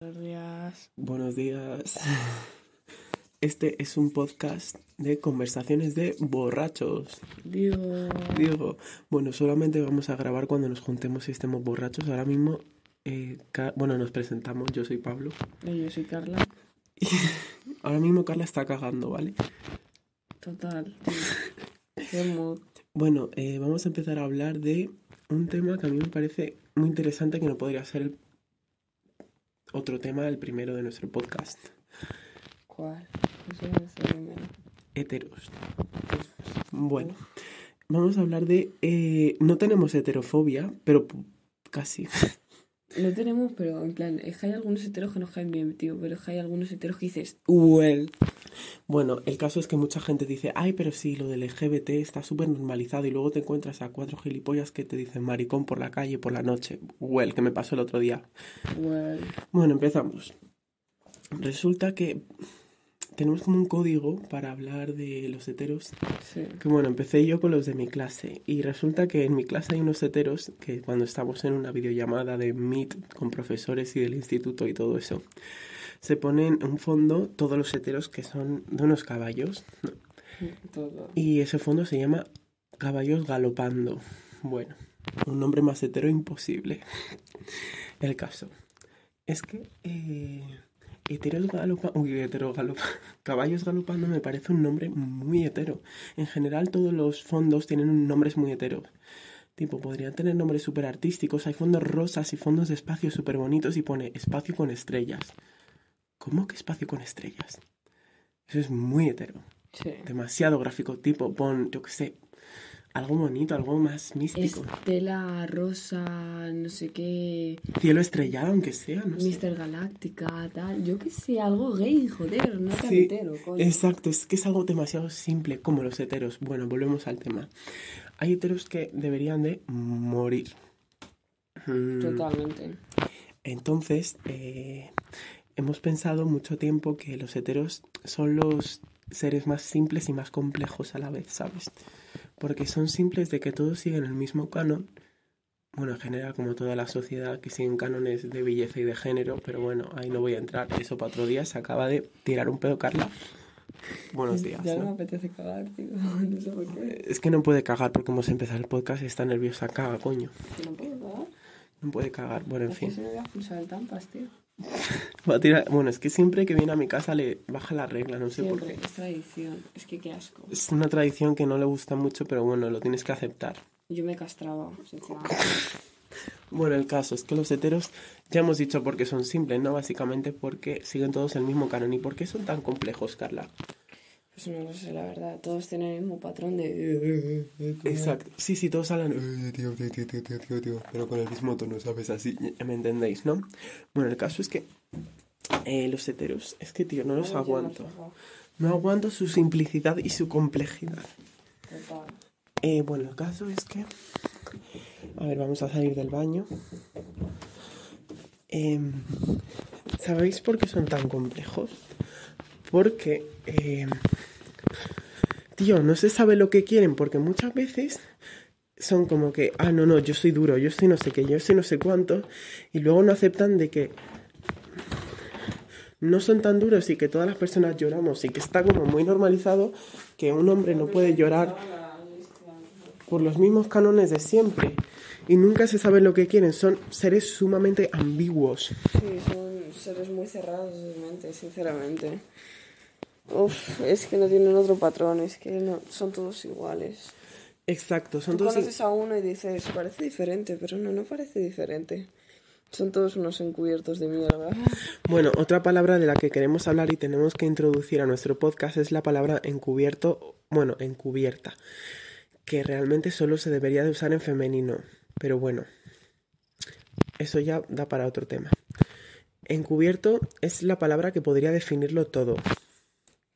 Buenos días. Buenos días. Este es un podcast de conversaciones de borrachos. Digo. Digo, bueno, solamente vamos a grabar cuando nos juntemos y estemos borrachos. Ahora mismo, eh, bueno, nos presentamos. Yo soy Pablo. Y yo soy Carla. Ahora mismo Carla está cagando, ¿vale? Total. tío. Qué mood. Bueno, eh, vamos a empezar a hablar de un tema que a mí me parece muy interesante que no podría ser el otro tema, el primero de nuestro podcast. ¿Cuál? Heteros. Bueno, vamos a hablar de... eh, no tenemos heterofobia, pero casi. Lo tenemos, pero en plan, es que hay algunos heteros que nos caen bien, tío. Pero es que hay algunos heteros que dices, well. Bueno, el caso es que mucha gente dice, ay, pero sí, lo del LGBT está súper normalizado y luego te encuentras a cuatro gilipollas que te dicen maricón por la calle por la noche. Well, que me pasó el otro día. Well. Bueno, empezamos. Resulta que tenemos como un código para hablar de los heteros. Sí. Que bueno, empecé yo con los de mi clase. Y resulta que en mi clase hay unos heteros que cuando estamos en una videollamada de Meet con profesores y del instituto y todo eso, se ponen en un fondo todos los heteros que son de unos caballos. ¿no? Todo. Y ese fondo se llama Caballos Galopando. Bueno, un nombre más hetero imposible. El caso es que eh, heteros galopa, uy, hetero galopa, caballos galopando me parece un nombre muy hetero. En general todos los fondos tienen nombres muy heteros. Tipo, podrían tener nombres súper artísticos. Hay fondos rosas y fondos de espacio súper bonitos y pone espacio con estrellas. ¿Cómo que espacio con estrellas? Eso es muy hetero Sí. demasiado gráfico, tipo, pon, yo qué sé, algo bonito, algo más místico. Estela, Rosa, no sé qué. Cielo estrellado, aunque sea, no sé. Mister Galáctica, tal. Yo qué sé, algo gay, joder, no tan Sí, hetero, coño. Exacto, es que es algo demasiado simple, como los heteros. Bueno, volvemos al tema. Hay heteros que deberían de morir. Mm, Totalmente. Entonces, eh, hemos pensado mucho tiempo que los heteros son los seres más simples y más complejos a la vez, ¿sabes? Porque son simples de que todos siguen el mismo canon. Bueno, en general, como toda la sociedad, que siguen cánones de belleza y de género, pero bueno, ahí no voy a entrar. Eso para otro día. Se acaba de tirar un pedo, Carla. Buenos días. Ya no me apetece cagar, tío. No sé por qué. Es que no puede cagar porque hemos empezado el podcast y está nerviosa. Caga, coño. No puedo cagar. No puede cagar. Bueno, en fin. se me voy a el tampas, tío. Va a tirar... Bueno, es que siempre que viene a mi casa le baja la regla, no sé por qué. es tradición. Es que qué asco. Es una tradición que no le gusta mucho, pero bueno, lo tienes que aceptar. Yo me castraba, sinceramente. Bueno, el caso es que los heteros, ya hemos dicho por qué son simples, ¿no? Básicamente porque siguen todos el mismo canon. ¿Y por qué son tan complejos, Carla? Pues no lo sé, la verdad. Todos tienen el mismo patrón de... Exacto. Sí, sí, todos hablan, "Eh, tío, tío, tío, tío, tío, tío, tío", pero con el mismo tono, ¿sabes? Así, me entendéis, ¿no? Bueno, el caso es que eh, los heteros, es que, tío, no los aguanto. No aguanto su simplicidad y su complejidad. Total. Eh, bueno, el caso es que... A ver, vamos a salir del baño. Em, ¿Sabéis por qué son tan complejos? Porque... em, tío, no se sabe lo que quieren porque muchas veces son como que, ah, no, no, yo soy duro, yo soy no sé qué, yo soy no sé cuánto, y luego no aceptan de que no son tan duros y que todas las personas lloramos y que está como muy normalizado que un hombre no puede llorar por los mismos cánones de siempre y nunca se sabe lo que quieren. Son seres sumamente ambiguos. Sí, son seres muy cerrados de mente, sinceramente. Uf, es que no tienen otro patrón, es que no, son todos iguales. Exacto, son Tú todos... conoces a uno y dices, parece diferente, pero no, no parece diferente. Son todos unos encubiertos de mierda. Bueno, otra palabra de la que queremos hablar y tenemos que introducir a nuestro podcast es la palabra encubierto, bueno, encubierta, que realmente solo se debería de usar en femenino, pero bueno, eso ya da para otro tema. Encubierto es la palabra que podría definirlo todo.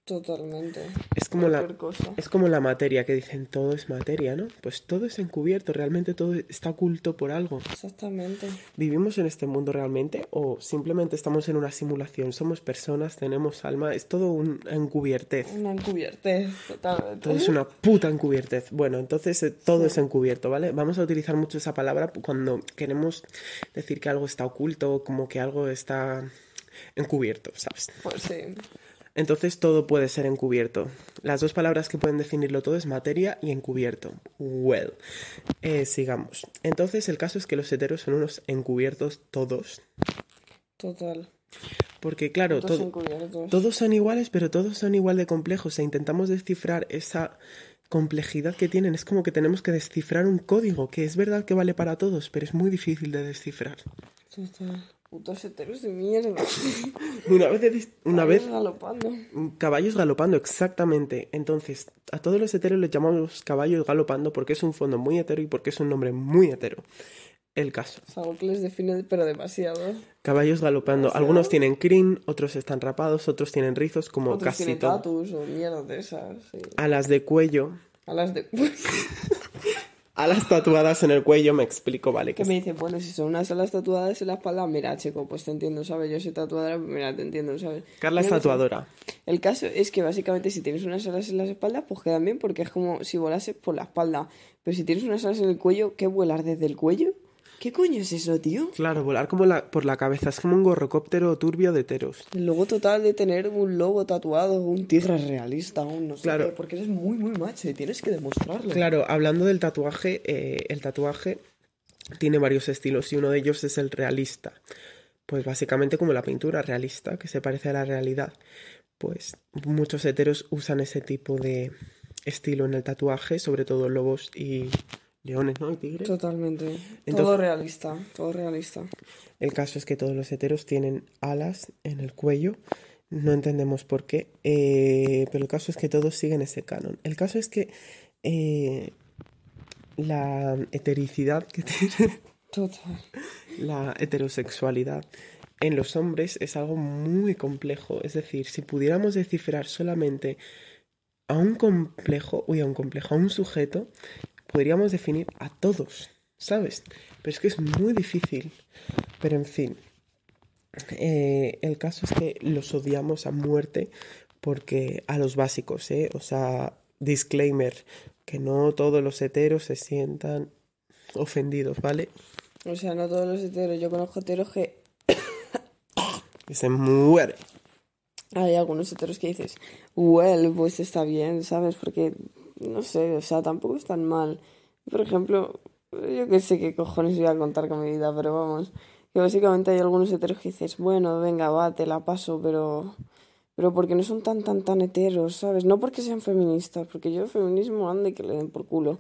Totalmente. Es como la, cosa. Es como la materia, que dicen todo es materia, ¿no? Pues todo es encubierto, realmente todo está oculto por algo. Exactamente. ¿Vivimos en este mundo realmente o simplemente estamos en una simulación? Somos personas, tenemos alma, es todo un encubiertez. Una encubiertez, totalmente. Todo es una puta encubiertez. Bueno, entonces eh, todo es encubierto, ¿vale? Vamos a utilizar mucho esa palabra cuando queremos decir que algo está oculto o como que algo está encubierto, ¿sabes? Pues sí. Entonces todo puede ser encubierto. Las dos palabras que pueden definirlo todo es materia y encubierto. Well, eh, sigamos. Entonces el caso es que los heteros son unos encubiertos todos. Total. Porque claro, Todos todo- todos son iguales, pero todos son igual de complejos. E intentamos descifrar esa complejidad que tienen. Es como que tenemos que descifrar un código, que es verdad que vale para todos, pero es muy difícil de descifrar. Total. Putos heteros de mierda. Una vez, una vez galopando. Caballos galopando, exactamente. Entonces, a todos los heteros les llamamos caballos galopando porque es un fondo muy hetero y porque es un nombre muy hetero. El caso. Es algo que les define, pero demasiado. Caballos galopando. Algunos tienen crin, otros están rapados, otros tienen rizos, como Otros casi tienen todo. tatus o mierda de esas. Sí. Alas de cuello. A las de... Alas tatuadas en el cuello, me explico, vale. que me dicen, bueno, si son unas alas tatuadas en la espalda, mira, chico, pues te entiendo, ¿sabes? Yo soy tatuadora, pues mira, te entiendo, ¿sabes? Carla es sé. tatuadora. El caso es que básicamente si tienes unas alas en las espaldas, pues quedan bien porque es como si volases por la espalda. Pero si tienes unas alas en el cuello, ¿qué volar desde el cuello? ¿Qué coño es eso, tío? Claro, volar como la, por la cabeza. Es como un gorrocóptero turbio de heteros. El logo total de tener un lobo tatuado, un tigre realista, un no sé Claro. qué, porque eres muy, muy macho y tienes que demostrarlo. Claro, hablando del tatuaje, eh, el tatuaje tiene varios estilos y uno de ellos es el realista. Pues básicamente como la pintura realista, que se parece a la realidad. Pues muchos heteros usan ese tipo de estilo en el tatuaje, sobre todo lobos y leones, ¿no? Y tigres. Totalmente. todo realista, todo realista. El caso es que todos los heteros tienen alas en el cuello. No entendemos por qué. eh, pero el caso es que todos siguen ese canon. El caso es que eh, la hetericidad que tiene Total. la heterosexualidad en los hombres es algo muy complejo. Es decir, si pudiéramos descifrar solamente a un complejo, uy, a un complejo, a un sujeto, podríamos definir a todos, ¿sabes? Pero es que es muy difícil. Pero en fin, eh, el caso es que los odiamos a muerte porque a los básicos, ¿eh? O sea, disclaimer, que no todos los heteros se sientan ofendidos, ¿vale? O sea, no todos los heteros. Yo conozco heteros que Que se muere. hay algunos heteros que dices, well, pues está bien, ¿sabes? Porque, no sé, o sea, tampoco es tan mal. Por ejemplo, yo que sé qué cojones voy a contar con mi vida, pero vamos, que básicamente hay algunos heteros que dices, bueno, venga, va, te la paso, pero... Pero porque no son tan, tan, tan heteros, ¿sabes? No porque sean feministas, porque yo feminismo ande que le den por culo.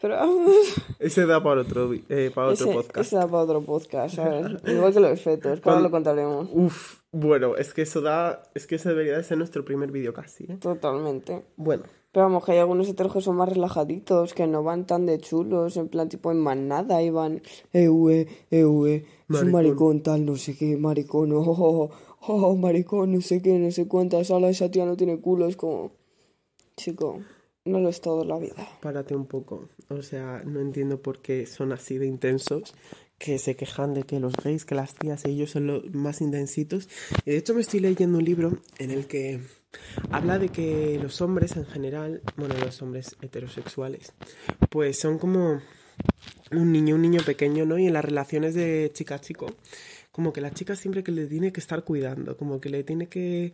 Pero vamos, Ese da para otro, eh, para otro ese, podcast. ese da para otro podcast, ¿sabes? Igual que que ahora Con- lo contaremos. Uf, bueno, es que eso da. Es que ese debería de ser nuestro primer vídeo casi, ¿eh? Totalmente. Bueno, Pero vamos, que hay algunos heteros que son más relajaditos, que no van tan de chulos, en plan tipo en manada, y van, eue, eue, es un Maricón. maricón tal, no sé qué, maricón, oh, oh, oh, oh, maricón, no sé qué, no sé cuántas, ala, esa tía no tiene culo, es como, chico, no lo es todo la vida. párate un poco. O sea, no entiendo por qué son así de intensos. Que se quejan de que los gays, que las tías, ellos son los más intensitos. Y de hecho, me estoy leyendo un libro en el que habla de que los hombres en general, bueno, los hombres heterosexuales, pues son como un niño, un niño pequeño, ¿no? Y en las relaciones de chica-chico, como que la chica siempre que le tiene que estar cuidando, como que le tiene que...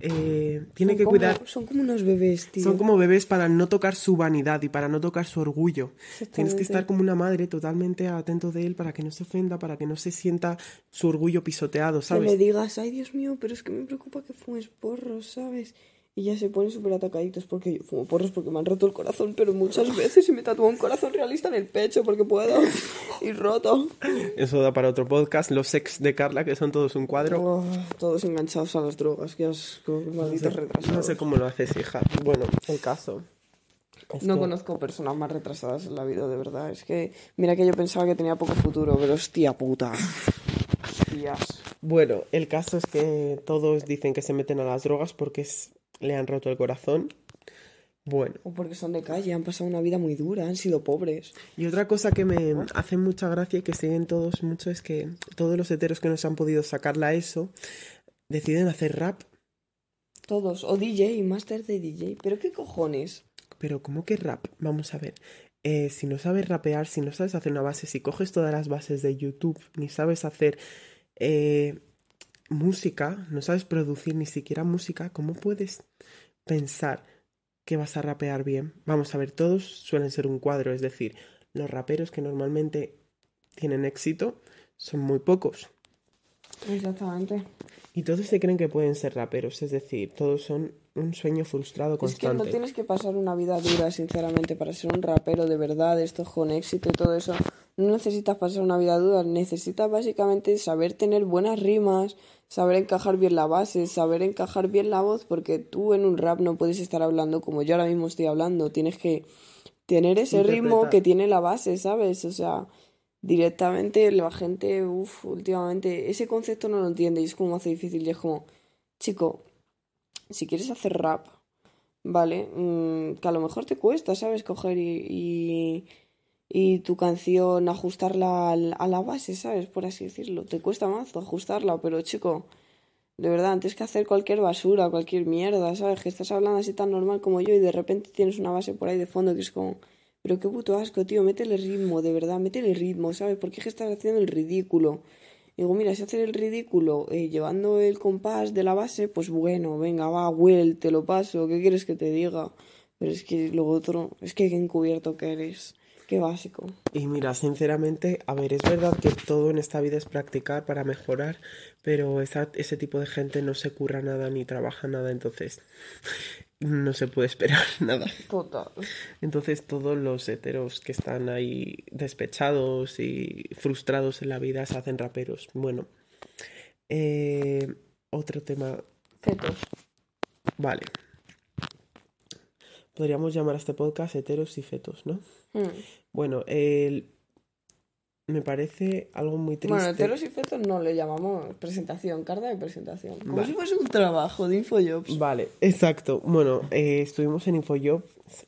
eh, tiene Son que como- cuidar... Son como unos bebés, tío. Son como bebés para no tocar su vanidad y para no tocar su orgullo. Tienes que estar como una madre totalmente atento de él para que no se ofenda, para que no se sienta su orgullo pisoteado, Que ¿sabes? le digas, ay Dios mío, pero es que me preocupa que fumes porros, ¿sabes? Y ya se ponen súper atacaditos porque yo fumo porros porque me han roto el corazón, pero muchas veces y me tatúo un corazón realista en el pecho porque puedo. Y roto. Eso da para otro podcast. Los ex de Carla, que son todos un cuadro. Oh, todos enganchados a las drogas, que asco, malditos retrasados. No sé cómo lo haces, hija. Bueno, el caso. es No que- conozco personas más retrasadas en la vida, de verdad. Es que, mira que yo pensaba que tenía poco futuro, pero hostia puta. Hostias. Bueno, el caso es que todos dicen que se meten a las drogas porque es- le han roto el corazón. Bueno. O porque son de calle, han pasado una vida muy dura, han sido pobres. Y otra cosa que me hace mucha gracia y que siguen todos mucho es que todos los heteros que no se han podido sacar la ESO deciden hacer rap. Todos. O DJ, máster de DJ. ¿Pero qué cojones? Pero ¿cómo que rap? Vamos a ver. Eh, si no sabes rapear, si no sabes hacer una base, si coges todas las bases de YouTube, ni sabes hacer eh, música, no sabes producir ni siquiera música, ¿cómo puedes pensar que vas a rapear bien? Vamos a ver, todos suelen ser un cuadro, es decir, los raperos que normalmente tienen éxito son muy pocos. Exactamente. Y todos se creen que pueden ser raperos, es decir, todos son un sueño frustrado Es que constante. no tienes que pasar una vida dura, sinceramente, para ser un rapero de verdad, esto con éxito y todo eso. No necesitas pasar una vida dura, necesitas básicamente saber tener buenas rimas, saber encajar bien la base, saber encajar bien la voz, porque tú en un rap no puedes estar hablando como yo ahora mismo estoy hablando, tienes que tener ese ritmo que tiene la base, ¿sabes? O sea, directamente la gente, uff, últimamente, ese concepto no lo entiende y es como hace difícil y es como, chico, si quieres hacer rap, ¿vale? Mm, que a lo mejor te cuesta, ¿sabes? Coger y, y, y tu canción ajustarla al- a la base, ¿sabes? Por así decirlo. Te cuesta más ajustarla, pero chico, de verdad, antes que hacer cualquier basura, cualquier mierda, ¿sabes? Que estás hablando así tan normal como yo y de repente tienes una base por ahí de fondo que es como, pero qué puto asco, tío, métele ritmo, de verdad, métele ritmo, ¿sabes? ¿Por qué estás haciendo el ridículo? Digo, mira, si hacer el ridículo eh, llevando el compás de la base, pues bueno, venga, va, Will, te lo paso, ¿qué quieres que te diga? Pero es que lo otro, es que qué encubierto que eres, qué básico. Y mira, sinceramente, a ver, es verdad que todo en esta vida es practicar para mejorar, pero esa- ese tipo de gente no se curra nada ni trabaja nada, entonces no se puede esperar nada. Total. Entonces todos los heteros que están ahí despechados y frustrados en la vida se hacen raperos. Bueno, eh, otro tema, Fetos. vale. Podríamos llamar a este podcast heteros y fetos, ¿no? Hmm. Bueno, el- me parece algo muy triste. Bueno, heteros y fetos no le llamamos presentación, carta de presentación. Como Vale. si fuese un trabajo de Infojobs. Vale, exacto. Bueno, eh, estuvimos en InfoJobs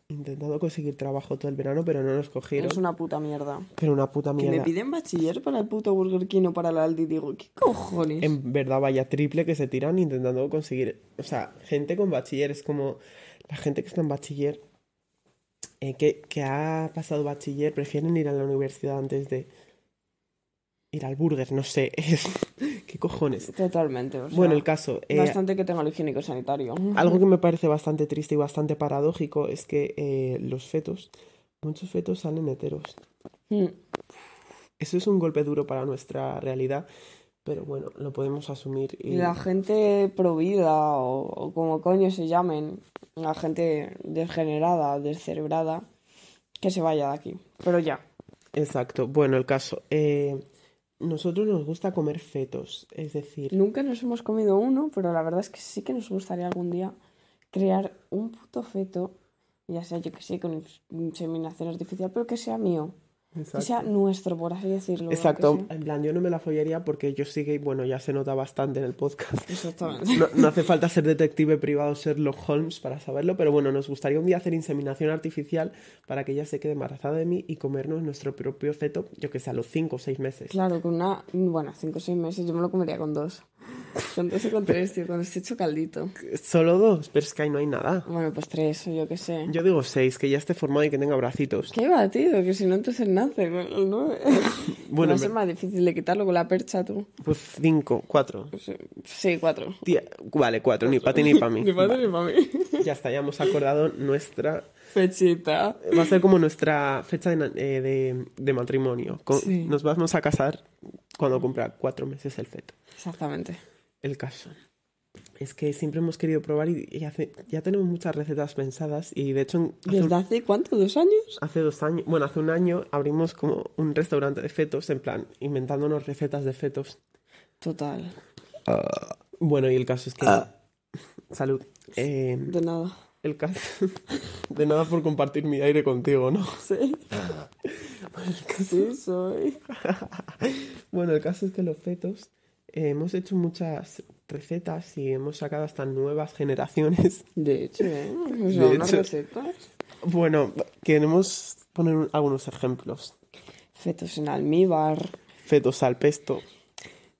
intentando conseguir trabajo todo el verano, pero no nos cogieron. Es una puta mierda. Pero una puta Que mierda. me piden bachiller para el puto Burger King o para el Aldi. Digo, ¿qué cojones? En verdad, vaya triple que se tiran intentando conseguir. O sea, gente con bachiller es como. La gente que está en bachiller, eh, que, que ha pasado bachiller, prefieren ir a la universidad antes de ir al burger, no sé. ¿Qué cojones? Totalmente. o sea, Bueno, el caso. eh, Bastante que tenga el higiénico sanitario. Algo que me parece bastante triste y bastante paradójico es que eh, los fetos, muchos fetos salen heteros. Mm. Eso es un golpe duro para nuestra realidad, pero bueno, lo podemos asumir. Y... La gente provida o, o como coño se llamen, la gente degenerada, descerebrada, que se vaya de aquí. Pero ya. Exacto. Bueno, el caso. eh, nosotros nos gusta comer fetos, es decir, Nunca nos hemos comido uno, pero la verdad es que sí que nos gustaría algún día crear un puto feto, ya sea yo que sé, con inseminación artificial, pero que sea mío. Que exacto. sea nuestro, por así decirlo. lo que Exacto, en plan, yo no me la follaría porque yo sí que, bueno, ya se nota bastante en el podcast. Exactamente. No, no hace falta ser detective privado Sherlock Holmes para saberlo, pero bueno, nos gustaría un día hacer inseminación artificial para que ella se quede embarazada de mí y comernos nuestro propio feto, yo que sé, a los 5 o 6 meses. Claro, con una. Bueno, cinco o seis meses yo me lo comería con dos. Con dos y con tres, tío, con este hecho caldito. Solo dos, pero es que ahí no hay nada. Bueno, pues tres, yo qué sé. Yo digo 6, que ya esté formado y que tenga bracitos. ¿Qué va, tío? Que si no, entonces nace nueve. Bueno, Va a ser más difícil de quitarlo con la percha, tú. Pues 5, 4. Sí, cuatro. Vale, 4, ni para ti ni para mí. Ni para ti ni para mí. Ya está, ya hemos acordado nuestra... Fechita. Va a ser como nuestra fecha de, eh, de- de matrimonio. Con- Sí. Nos vamos a casar cuando cumpla 4 meses el feto. Exactamente. El caso es que siempre hemos querido probar y, y hace- ya tenemos muchas recetas pensadas y de hecho hace, ¿Desde un- hace cuánto? ¿Dos años? hace dos años, bueno, hace un año abrimos como un restaurante de fetos, en plan, inventándonos recetas de fetos. Total. Bueno, y el caso es que... Salud. Eh, De nada. el caso... de nada por compartir mi aire contigo, ¿no? Sí. Sí, soy. Bueno, el caso es que los fetos eh, hemos hecho muchas recetas y hemos sacado hasta nuevas generaciones. De hecho, ¿eh? O sea, De unas hecho. recetas. Bueno, queremos poner un- algunos ejemplos. Fetos en almíbar. Fetos al pesto,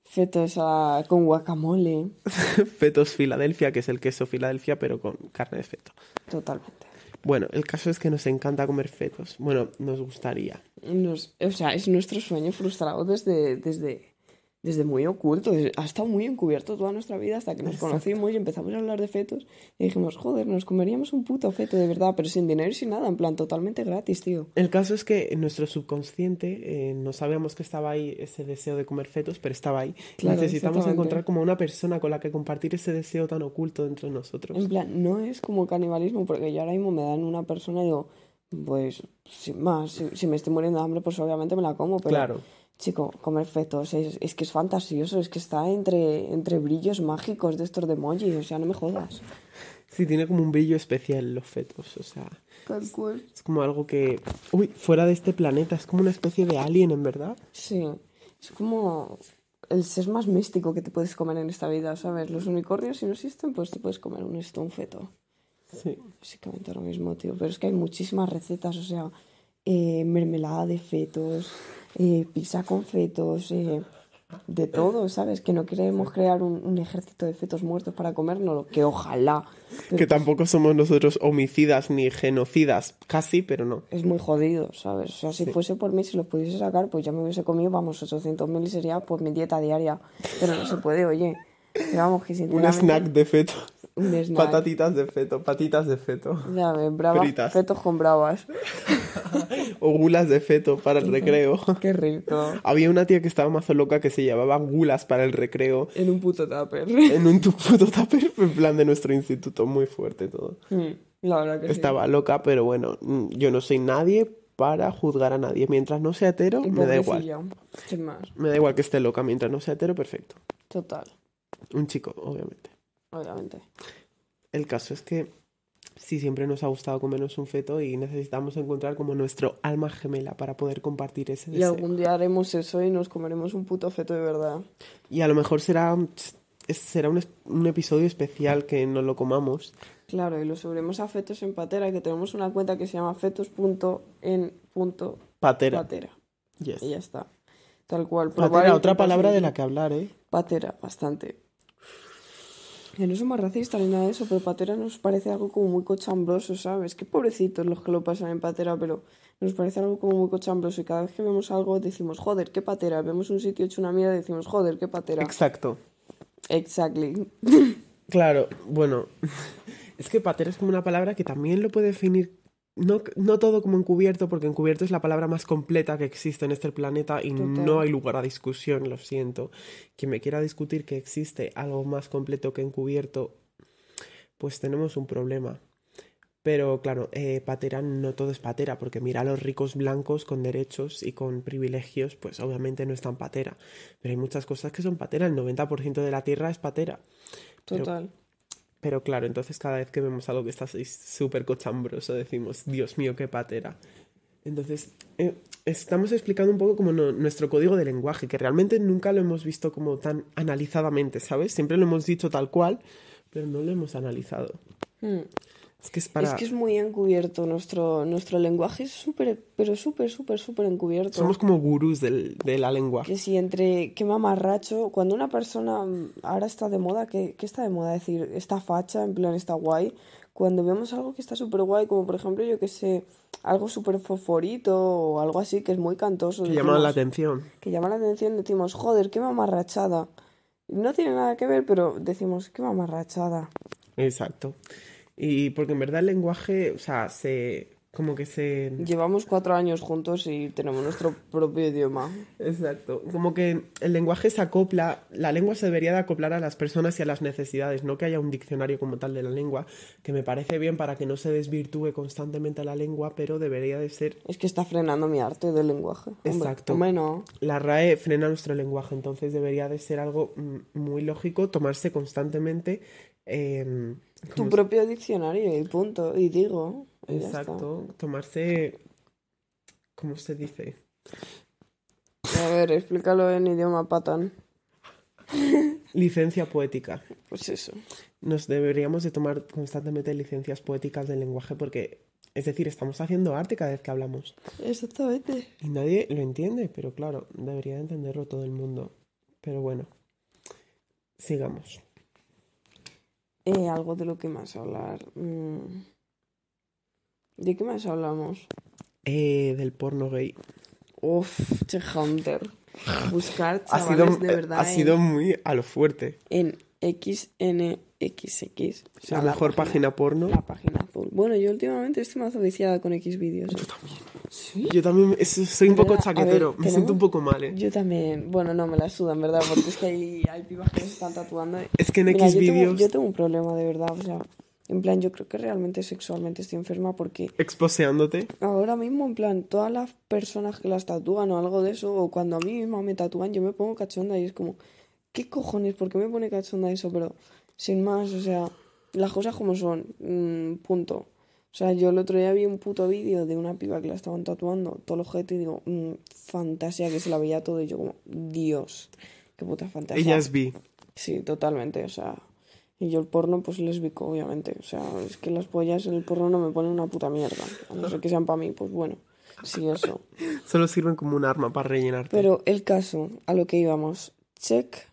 Fetos ah, con guacamole. fetos Filadelfia, que es el queso Filadelfia, pero con carne de feto. Totalmente. Bueno, el caso es que nos encanta comer fetos. Bueno, nos gustaría. Nos- o sea, es nuestro sueño frustrado desde, desde, desde muy oculto. Ha estado muy encubierto toda nuestra vida hasta que nos Exacto. conocimos y empezamos a hablar de fetos. Y dijimos, joder, nos comeríamos un puto feto de verdad, pero sin dinero y sin nada, en plan, totalmente gratis, tío. El caso es que en nuestro subconsciente eh, no sabíamos que estaba ahí ese deseo de comer fetos, pero estaba ahí. Claro, Necesitamos encontrar como una persona con la que compartir ese deseo tan oculto dentro de nosotros. En plan, no es como canibalismo, porque yo ahora mismo me dan una persona y digo, pues, sin más, si, si me estoy muriendo de hambre, pues obviamente me la como, pero, Claro. Chico, comer fetos es, es que es fantasioso, es que está entre, entre brillos mágicos de estos de o sea, no me jodas. Sí, tiene como un brillo especial los fetos, o sea, Tal cual. es como algo que, uy, fuera de este planeta, es como una especie de alien, en verdad. Sí, es como el ser más místico que te puedes comer en esta vida, ¿sabes? Los unicornios, si no existen, pues te puedes comer un un feto. Sí. Básicamente lo mismo, tío. Pero es que hay muchísimas recetas, o sea, eh, mermelada de fetos, eh, pizza con fetos, eh, de todo, ¿sabes? Que no queremos crear un, un ejército de fetos muertos para comérnoslo, que ojalá. Pero Que tampoco somos nosotros homicidas ni genocidas, casi, pero no. es muy jodido, ¿sabes? O sea, si Sí. fuese por mí, si los pudiese sacar, pues ya me hubiese comido, vamos, 800.000 y sería pues mi dieta diaria. Pero no se puede, oye. Vamos, que Un snack de feto. Un snack. Patatitas de feto, patitas de feto. Ya ves, bravas, Fritas. fetos con bravas. O gulas de feto para el recreo. Qué rico. Había una tía que estaba mazo loca que se llevaba gulas para el recreo En un puto tupper. en un puto tupper en plan de nuestro instituto, muy fuerte todo. Mm, La verdad que sí. Estaba loca, pero bueno, mm, yo no soy nadie para juzgar a nadie. Mientras no sea hetero, me da igual. Sin más. Me da igual que esté loca, mientras no sea hetero, perfecto. Total, Un chico, obviamente. obviamente. El caso es que sí, siempre nos ha gustado comernos un feto y necesitamos encontrar como nuestro alma gemela para poder compartir ese Y deseo. algún día haremos eso y nos comeremos un puto feto de verdad. Y a lo mejor será, será un, un episodio especial que nos lo comamos. Claro, y lo subiremos a Fetos en Patera, que tenemos una cuenta que se llama fetos.en.patera. Patera. Yes. Y ya está. Tal cual. Patera, otra palabra de la que hablar, ¿eh? Patera, bastante. Que no somos racistas ni nada de eso, pero patera nos parece algo como muy cochambroso, ¿sabes? Qué pobrecitos los que lo pasan en patera, pero nos parece algo como muy cochambroso y cada vez que vemos algo decimos, joder, qué patera. Vemos un sitio hecho una mierda y decimos, joder, qué patera. Exacto. Exactly. Claro, bueno, es que patera es como una palabra que también lo puede definir, no, no todo como encubierto, porque encubierto es la palabra más completa que existe en este planeta y Total. no hay lugar a discusión, lo siento. Quien me quiera discutir que existe algo más completo que encubierto, pues tenemos un problema. Pero claro, eh, patera no todo es patera, porque mira a los ricos blancos con derechos y con privilegios, pues obviamente no están patera. Pero hay muchas cosas que son patera, el 90% de la tierra es patera. Total. Pero claro, entonces cada vez que vemos algo que está súper cochambroso, decimos, Dios mío, qué patera. Entonces, eh, estamos explicando un poco como nuestro código de lenguaje, que realmente nunca lo hemos visto como tan analizadamente, ¿sabes? Siempre lo hemos dicho tal cual, pero no lo hemos analizado. Hmm. Es que es para... Es que es muy encubierto nuestro, nuestro lenguaje, es súper, pero súper, súper, súper encubierto. Somos como gurús del- de la lengua. Que si entre qué mamarracho, cuando una persona mm, ahora está de moda, ¿qué, qué está de moda? decir, está facha, en plan está guay. Cuando vemos algo que está súper guay, como por ejemplo, yo que sé, algo súper fosforito o algo así que es muy cantoso. Que llaman la atención. que llama la atención, decimos, joder, qué mamarrachada. No tiene nada que ver, pero decimos, qué mamarrachada. Exacto. Y porque en verdad el lenguaje, o sea, se... como que se... Llevamos cuatro años juntos y tenemos nuestro propio idioma. Exacto. Como que el lenguaje se acopla, la lengua se debería de acoplar a las personas y a las necesidades, no que haya un diccionario como tal de la lengua, que me parece bien para que no se desvirtúe constantemente la lengua, pero debería de ser... Es que está frenando mi arte del lenguaje. Exacto. hombre, no. La RAE frena nuestro lenguaje, entonces debería de ser algo mm, muy lógico tomarse constantemente... em, Tu ¿cómo se- propio diccionario y punto. Y digo. y. Exacto, tomarse... ¿Cómo se dice? A ver, explícalo en idioma patán. Licencia poética. Pues eso. nos deberíamos de tomar constantemente licencias poéticas del lenguaje porque, es decir, estamos haciendo arte cada vez que hablamos. Exactamente. Y nadie lo entiende, pero claro, debería de entenderlo todo el mundo. Pero bueno, sigamos. Eh, algo de lo que más hablar. Mm. ¿De qué más hablamos? Eh, del porno gay. Uf, che Hunter. buscar Ha sido, de verdad ha sido muy a lo fuerte. en, XNXX. O sea, la mejor página porno. La página azul. Bueno, yo últimamente estoy más viciada con X vídeos. Sí. Yo también soy un poco ver, chaquetero. Me siento un poco mal, ¿eh? Yo también, bueno, no me la suda, en verdad, porque es que hay, hay pibas que se están tatuando. Es que en Mira, X vídeos Yo tengo un problema, de verdad, o sea, en plan, yo creo que realmente sexualmente estoy enferma porque exposeándote. ahora mismo, en plan, todas las personas que las tatúan o algo de eso, o cuando a mí misma me tatúan, yo me pongo cachonda y es como, ¿qué cojones? ¿Por qué me pone cachonda eso? Pero, sin más, o sea, las cosas como son, mm, punto. O sea, yo el otro día vi un puto vídeo de una piba que la estaban tatuando todo el objeto y digo, mm, fantasía, que se la veía todo y yo como, Dios, qué puta fantasía. Ella es bi. Sí, totalmente, o sea, y yo el porno pues lésbico, obviamente, o sea, es que las pollas en el porno no me ponen una puta mierda, a no ser que sean para mí, pues bueno, sí, eso. Solo sirven como un arma para rellenarte. Pero el caso, a lo que íbamos, Check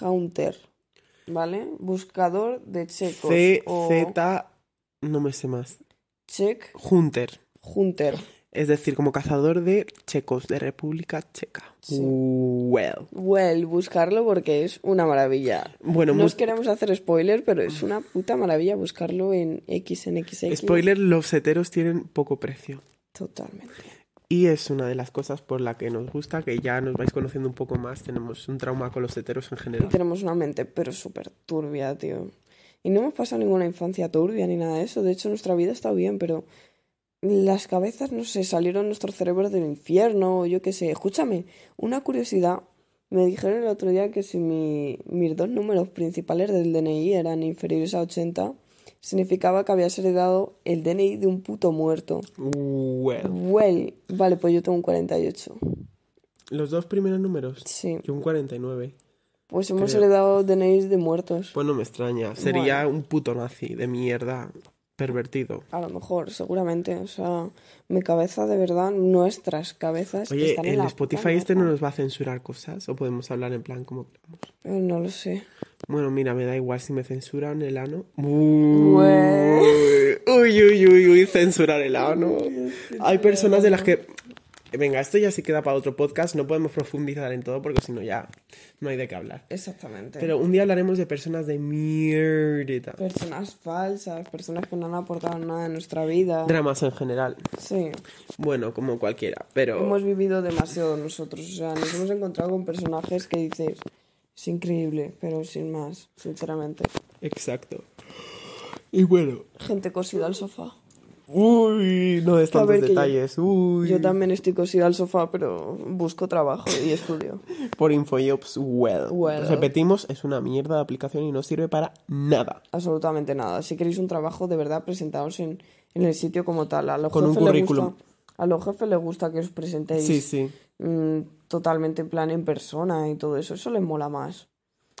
Hunter, ¿vale? Buscador de checos. C, o Z, no me sé más. Check Hunter. Hunter. Es decir, como cazador de checos de República Checa. Sí. Well. Well, buscarlo porque es una maravilla. Bueno, No os queremos hacer spoiler, pero es una puta maravilla buscarlo en XNXX. spoiler, los heteros tienen poco precio. Totalmente. Y es una de las cosas por la que nos gusta, que ya nos vais conociendo un poco más. Tenemos un trauma con los heteros en Y general. tenemos una mente, pero súper turbia, tío. Y no hemos pasado ninguna infancia turbia ni nada de eso. De hecho, nuestra vida está bien, pero las cabezas, no sé, salieron nuestros cerebros del infierno, o yo qué sé. Escúchame, una curiosidad. Me dijeron el otro día que si mi- mis dos números principales del DNI eran inferiores a 80, significaba que habías heredado el DNI de un puto muerto. Well. Well, vale, pues yo tengo un 48. Los dos primeros números. Sí, Yo un 49. Pues hemos Creo. heredado DNIs de muertos. Pues no me extraña. Sería un puto nazi de mierda. Pervertido. A lo mejor, seguramente. O sea, mi cabeza, de verdad, nuestras cabezas Oye, están en ¿el la Spotify puta este no nos va a censurar cosas? ¿O podemos hablar en plan como queramos? Eh, No lo sé. Bueno, mira, me da igual si me censuran el ano. Bueno. Uy, uy, uy, uy, censurar el ano. Hay personas de las que... Venga, esto ya sí queda para otro podcast. No podemos profundizar en todo porque si no ya no hay de qué hablar. Exactamente. Pero un día hablaremos de personas de mierda. Personas falsas, personas que no han aportado nada en nuestra vida. Dramas en general. Sí. Bueno, como cualquiera. Pero... Hemos vivido demasiado nosotros. O sea, nos hemos encontrado con personajes que dices, es increíble, pero sin más, sinceramente. Exacto. Y bueno... Gente cosida al sofá. Uy, no tantos ver, que yo- detalles. Uy. Yo también estoy cosida al sofá, pero busco trabajo y estudio. Por InfoJobs, well. Well. Repetimos, es una mierda de aplicación y no sirve para nada. absolutamente nada. Si queréis un trabajo, de verdad, presentaos en, en el sitio como tal. A los Con un currículum. gusta- a los jefes les gusta que os presentéis Sí, sí. mm, totalmente en plan en persona y todo eso. Eso les mola más.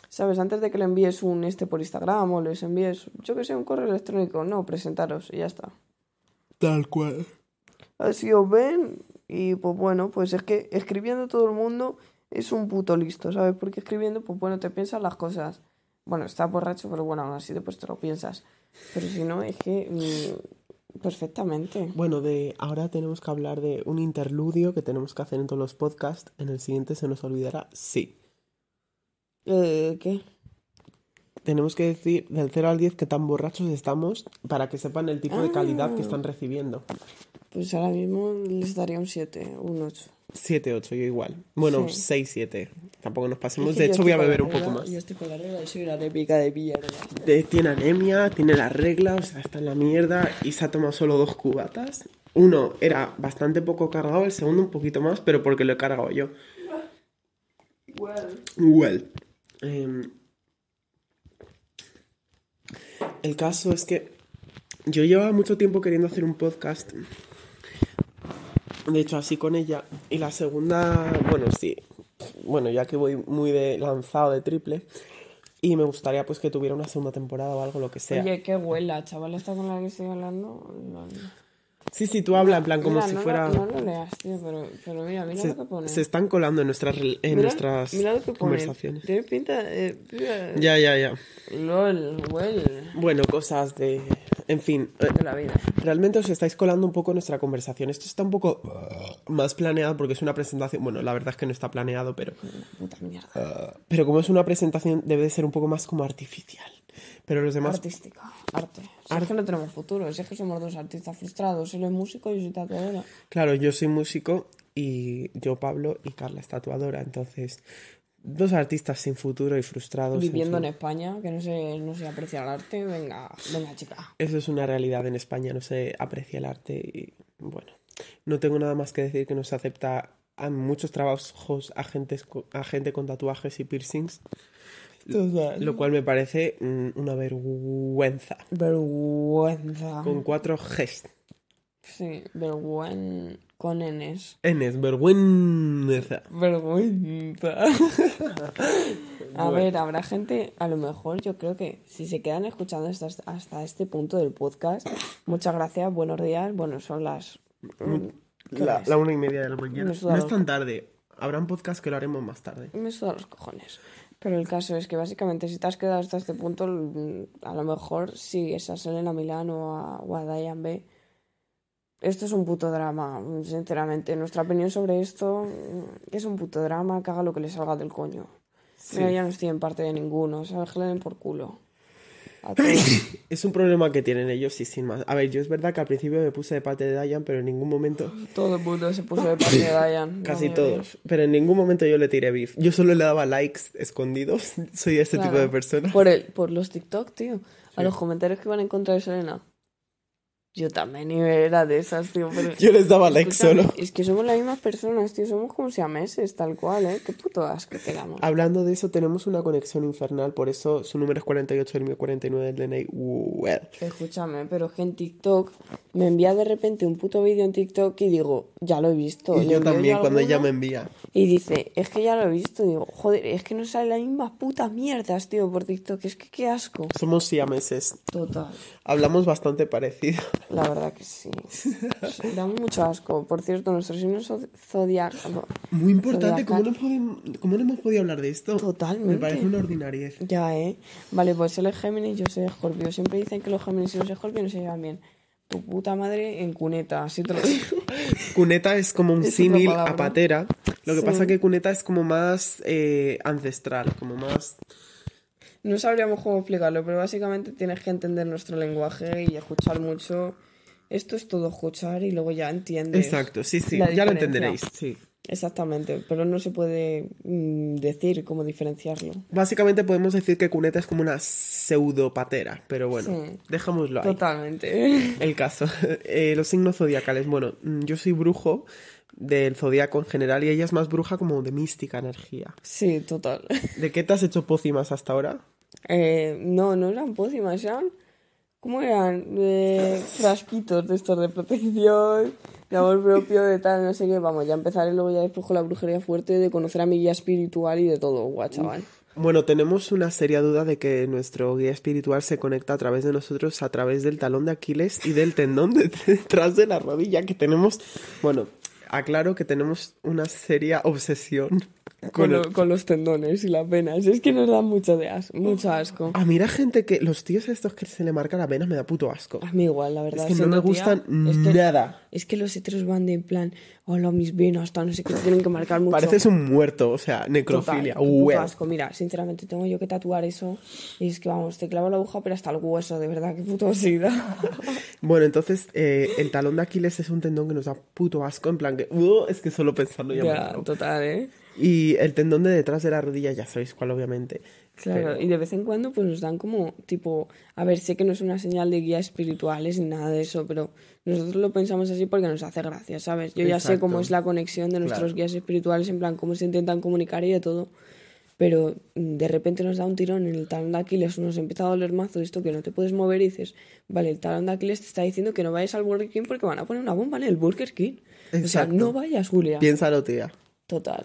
¿Sabes? Antes de que le envíes un este por Instagram o les envíes, yo que sé, un correo electrónico, no, presentaros y ya está. Tal cual. Así os ven y pues bueno, pues es que escribiendo todo el mundo es un puto listo, ¿sabes? Porque escribiendo, pues bueno, te piensas las cosas. Bueno, está borracho, pero bueno, aún así después te lo piensas. Pero si no, es que mm, perfectamente. Bueno, de ahora tenemos que hablar de un interludio que tenemos que hacer en todos los podcasts. En el siguiente se nos olvidará. Sí. Eh, ¿Qué? Tenemos que decir del 0 al 10 qué tan borrachos estamos para que sepan el tipo de calidad que Ah. están recibiendo. Pues ahora mismo les daría un 7, un 8. 7, 8, yo igual. Bueno, Sí. 6, 7. Tampoco nos pasemos. Es que de yo hecho, voy a beber un poco más. Yo estoy con la regla y soy una épica de mierda. De- tiene anemia, tiene la regla, o sea, está en la mierda y se ha tomado solo dos cubatas. Uno era bastante poco cargado, el segundo un poquito más, pero porque lo he cargado yo. Well. em, el caso es que yo llevaba mucho tiempo queriendo hacer un podcast. De hecho, así con ella. Y la segunda, bueno, sí. Bueno, ya que voy muy de lanzado de triple. Y me gustaría pues que tuviera una segunda temporada o algo, lo que sea. Oye, qué huela, chaval, esta con la que estoy hablando. Sí, sí, tú habla en plan como Mira, si no lo- fuera... no lo leas, tío, pero, pero mira, mira se, lo que pone. se están colando en nuestras, en Mira- nuestras mira lo que pone. conversaciones. Tiene pinta. Eh. Ya, ya, ya. LOL, well. Bueno, cosas de En fin, eh, de la vida. realmente os estáis colando un poco nuestra conversación. Esto está un poco uh, más planeado porque es una presentación. Bueno, la verdad es que no está planeado, pero. Puta mierda. uh, pero como es una presentación, debe de ser un poco más como artificial. Pero los demás. Artística, arte. Si es que no tenemos futuro, si es que somos dos artistas frustrados. Él es músico y yo soy tatuadora. Claro, yo soy músico y yo Pablo y Carla es tatuadora. Entonces, dos artistas sin futuro y frustrados. en Viviendo en fin. España, que no se, no se aprecia el arte, venga, venga chica. Eso es una realidad en España, no se aprecia el arte y bueno, no tengo nada más que decir que no se acepta a muchos trabajos a, gentes co- a gente con tatuajes y piercings, lo cual me parece mm, una vergüenza. Vergüenza. Con cuatro Gs. Sí, vergüenza. Con Ns. Ns, vergüenza. Vergüenza. A ver, habrá gente, a lo mejor yo creo que si se quedan escuchando hasta, hasta este punto del podcast, muchas gracias, buenos días. Bueno, son las. ¿qué La, hora es? la una y media de la mañana. No es tan tarde. Habrá un podcast que lo haremos más tarde. Me suda los cojones. Pero el caso es que básicamente si te has quedado hasta este punto, a lo mejor sigues a Selena Milán o a, o a Diane B. Esto es un puto drama, sinceramente. Nuestra opinión sobre esto mm, es un puto drama, que haga lo que le salga del coño. Mira, ya no estoy en parte de ninguno, le den por culo. A. Es un problema que tienen ellos y sin más. A ver, yo es verdad que al principio me puse de parte de Dayan, pero en ningún momento... Todo el mundo se puso de parte de Diane. Casi todos. Pero en ningún momento yo le tiré beef. Yo solo le daba likes escondidos. Soy ese tipo de persona. Por, el, por los TikTok, tío. A los comentarios que van en contra de Selena. Yo también era de esas, tío. Pero... Yo les daba like Escúchame, solo. Es que somos las mismas personas, tío. Somos como siameses, tal cual, ¿eh? Qué puto asco que damos. Hablando de eso, tenemos una conexión infernal. Por eso su número es 48, el mío 49 del DNI. Well. Escúchame, pero es que en TikTok me envía de repente un puto vídeo en TikTok y digo, ya lo he visto. Y Le yo también, cuando ella me envía. Y dice, es que ya lo he visto. Digo, joder, es que no salen las mismas putas mierdas, tío, por TikTok. Es que qué asco. Somos siameses. Total. Hablamos bastante parecido. La verdad que sí. Da mucho asco. Por cierto, nuestro signo zo- zodiaco. Muy importante, Zodiacal. ¿cómo no, podemos, ¿cómo no hemos podido hablar de esto? Totalmente. Me parece una ordinariez. Ya, ¿eh? Vale, pues él es Géminis, yo soy Escorpio. Siempre dicen que los Géminis y los Escorpios no se llevan bien. Tu puta madre en cuneta, así te lo digo. Cuneta es como un símil a patera. Lo que Sí. pasa que cuneta es como más eh, ancestral, como más... No sabríamos cómo explicarlo, pero básicamente tienes que entender nuestro lenguaje y escuchar mucho. Esto es todo escuchar y luego ya entiendes. Exacto, sí, sí, ya lo entenderéis, sí. Exactamente, pero no se puede mm, decir cómo diferenciarlo. Básicamente podemos decir que cuneta es como una pseudopatera, pero bueno, Sí. dejémoslo ahí. Totalmente. El caso. Eh, los signos zodiacales. Bueno, mm, yo soy brujo del zodiaco en general y ella es más bruja como de mística energía. Sí, total. ¿De qué te has hecho pócimas hasta ahora? Eh, no, no eran pócimas, eran. ¿Cómo eran? Eh, frasquitos de estos de protección, de amor propio, de tal, no sé qué. Vamos, ya empezaré luego ya después con la brujería fuerte, de conocer a mi guía espiritual y de todo, guau, chaval. Bueno, tenemos una seria duda de que nuestro guía espiritual se conecta a través de nosotros, a través del talón de Aquiles y del tendón de- detrás de la rodilla, que tenemos, bueno, aclaro que tenemos una seria obsesión Con, lo- los tendones y las venas. Es que nos dan mucho, de as mucho asco. A mí la gente que, los tíos estos que se le marca la vena me da puto asco. A mí igual, la verdad. Es que no me tía, gustan es que- nada. Es que los heteros van de en plan, hola, mis venas, tal, no sé qué, tienen que marcar mucho. Pareces un muerto, o sea, necrofilia. Total, puto asco. Mira, sinceramente tengo yo que tatuar eso y es que vamos, te clavo la aguja pero hasta el hueso, de verdad, qué puto osidad. Bueno, entonces eh, el talón de Aquiles es un tendón que nos da puto asco, en plan que, "Uh", es que solo pensarlo ya, me ya, total, ¿eh? Y el tendón de detrás de la rodilla, ya sabéis cuál, obviamente. Claro, Pero- y de vez en cuando pues nos dan como, tipo, a ver, sé que no es una señal de guías espirituales ni nada de eso, pero nosotros lo pensamos así porque nos hace gracia, ¿sabes? Yo ya sé cómo es la conexión de nuestros Claro. guías espirituales, en plan, cómo se intentan comunicar y de todo. Pero mm, de repente nos da un tirón en el talón de Aquiles, nos empieza a doler mazo esto que no te puedes mover y dices, vale, el talón de Aquiles te está diciendo que no vayas al Burger King porque van a poner una bomba en el Burger King. O sea, no vayas, Julia. Piénsalo, tía. Total.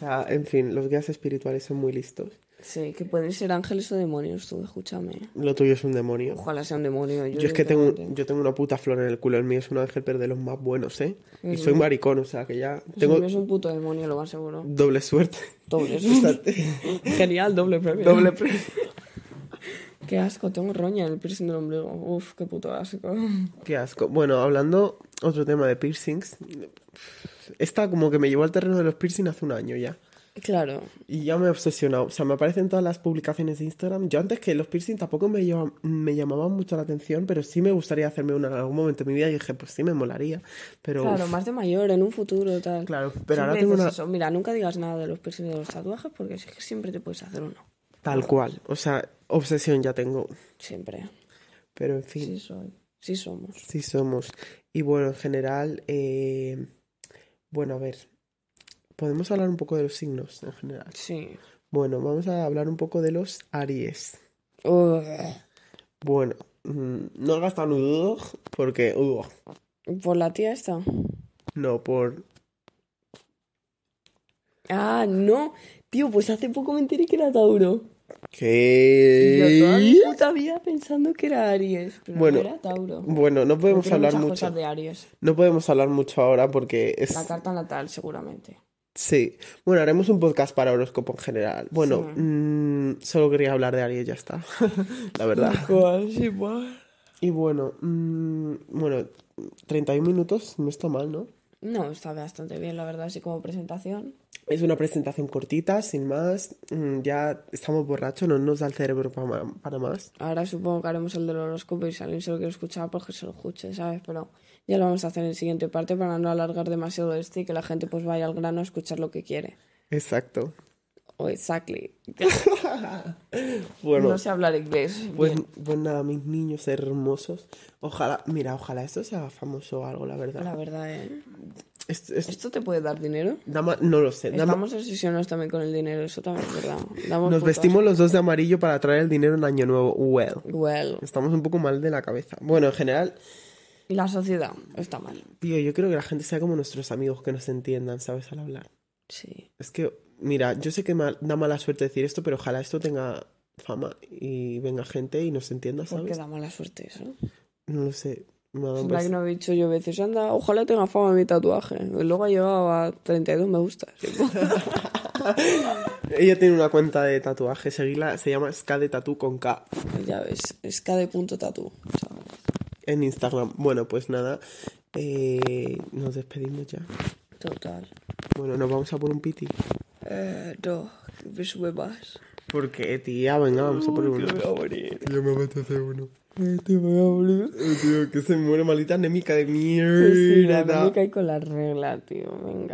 O sea, en fin, los guías espirituales son muy listos. Sí, que pueden ser ángeles o demonios, tú, escúchame. Lo tuyo es un demonio. Ojalá sea un demonio. Yo, Yo es que tengo, yo tengo una puta flor en el culo. El mío es un ángel, pero de los más buenos, ¿eh? Y soy maricón, o sea que ya Pues tengo el mío es un puto demonio, lo más seguro. doble suerte. Doble. Sea, Genial, doble premio. doble premio. Qué asco, tengo roña en el piercing del ombligo. Uf, qué puto asco. Qué asco. Bueno, hablando otro tema de piercings. Esta como que me llevó al terreno de los piercings hace un año ya. Claro. Y ya me he obsesionado. O sea, me aparecen todas las publicaciones de Instagram. Yo antes que los piercings tampoco me, lleva- me llamaban mucho la atención, pero sí me gustaría hacerme una en algún momento de mi vida. Y dije, pues sí me molaría. Pero Claro, uf, más de mayor, en un futuro, tal. Claro, pero ahora tengo una- eso. Mira, nunca digas nada de los piercings y de los tatuajes porque es que siempre te puedes hacer uno. tal cual. O sea, obsesión ya tengo. Siempre. Pero en fin. Sí soy. Sí somos. Sí somos. Y bueno, en general, eh, bueno, a ver, podemos hablar un poco de los signos en general. Sí. Bueno, vamos a hablar un poco de los Aries. Ugh. Bueno, mm, no hagas tan ugh, porque ugh, ¿Por la tía esta? no, por... Ah, no. Tío, pues hace poco me enteré que era Tauro. ¿Qué? Yo toda mi puta vida pensando que era Aries, pero Bueno, no era Tauro. Bueno, no podemos hablar mucho. cosas de Aries. No podemos hablar mucho ahora porque es... La carta natal, seguramente. Sí. Bueno, haremos un podcast para horóscopo en general. Bueno, Sí. mm, solo quería hablar de Aries, ya está. La verdad. Y bueno, mm, bueno, 31 minutos no está mal, ¿no? No, está bastante bien, la verdad, así como presentación. Es una presentación cortita, sin más. Mm, ya estamos borrachos, no nos da el cerebro para más. Ahora supongo que haremos el del horóscopo y si alguien se lo quiere escuchar, pues que se lo escuche, ¿sabes? Pero ya lo vamos a hacer en la siguiente parte para no alargar demasiado este y que la gente pues vaya al grano a escuchar lo que quiere. Exacto. O exactly. Bueno, No sé hablar inglés. pues, pues nada, mis niños hermosos. Ojalá, mira, ojalá esto se haga famoso o algo, la verdad. la verdad, ¿eh? Esto- esto- ¿Esto te puede dar dinero? dama- no lo sé. dama- Estamos obsesionados también con el dinero, eso también es verdad. Damos nos vestimos los dos de amarillo para traer el dinero en Año Nuevo. Well. Well, Estamos un poco mal de la cabeza. Bueno, en general, la sociedad está mal. tío, yo creo que la gente sea como nuestros amigos que nos entiendan, ¿sabes? Al hablar. Sí. Es que, mira, yo sé que da mala suerte decir esto, pero ojalá esto tenga fama y venga gente y nos entienda, ¿Por qué ¿sabes? da mala suerte eso? No lo sé. Dicho yo veces, anda, ojalá tenga fama mi tatuaje. Y luego ha llegado a 32 me gusta. Ella tiene una cuenta de tatuaje, seguirla, se llama Ska de Tatu con K ya ves. ¿sabes? en Instagram. Bueno, pues nada, eh, nos despedimos ya. Total. Bueno, nos vamos a por un piti. Eh, no, que me sube más. ¿Por qué, tía? Venga, vamos a por uno. Que me voy a morir. Yo me apetece uno. Te voy a morir. Tío, que se muere malita anémica de Pues sí, la mierda. me cae con la regla, tío. Venga.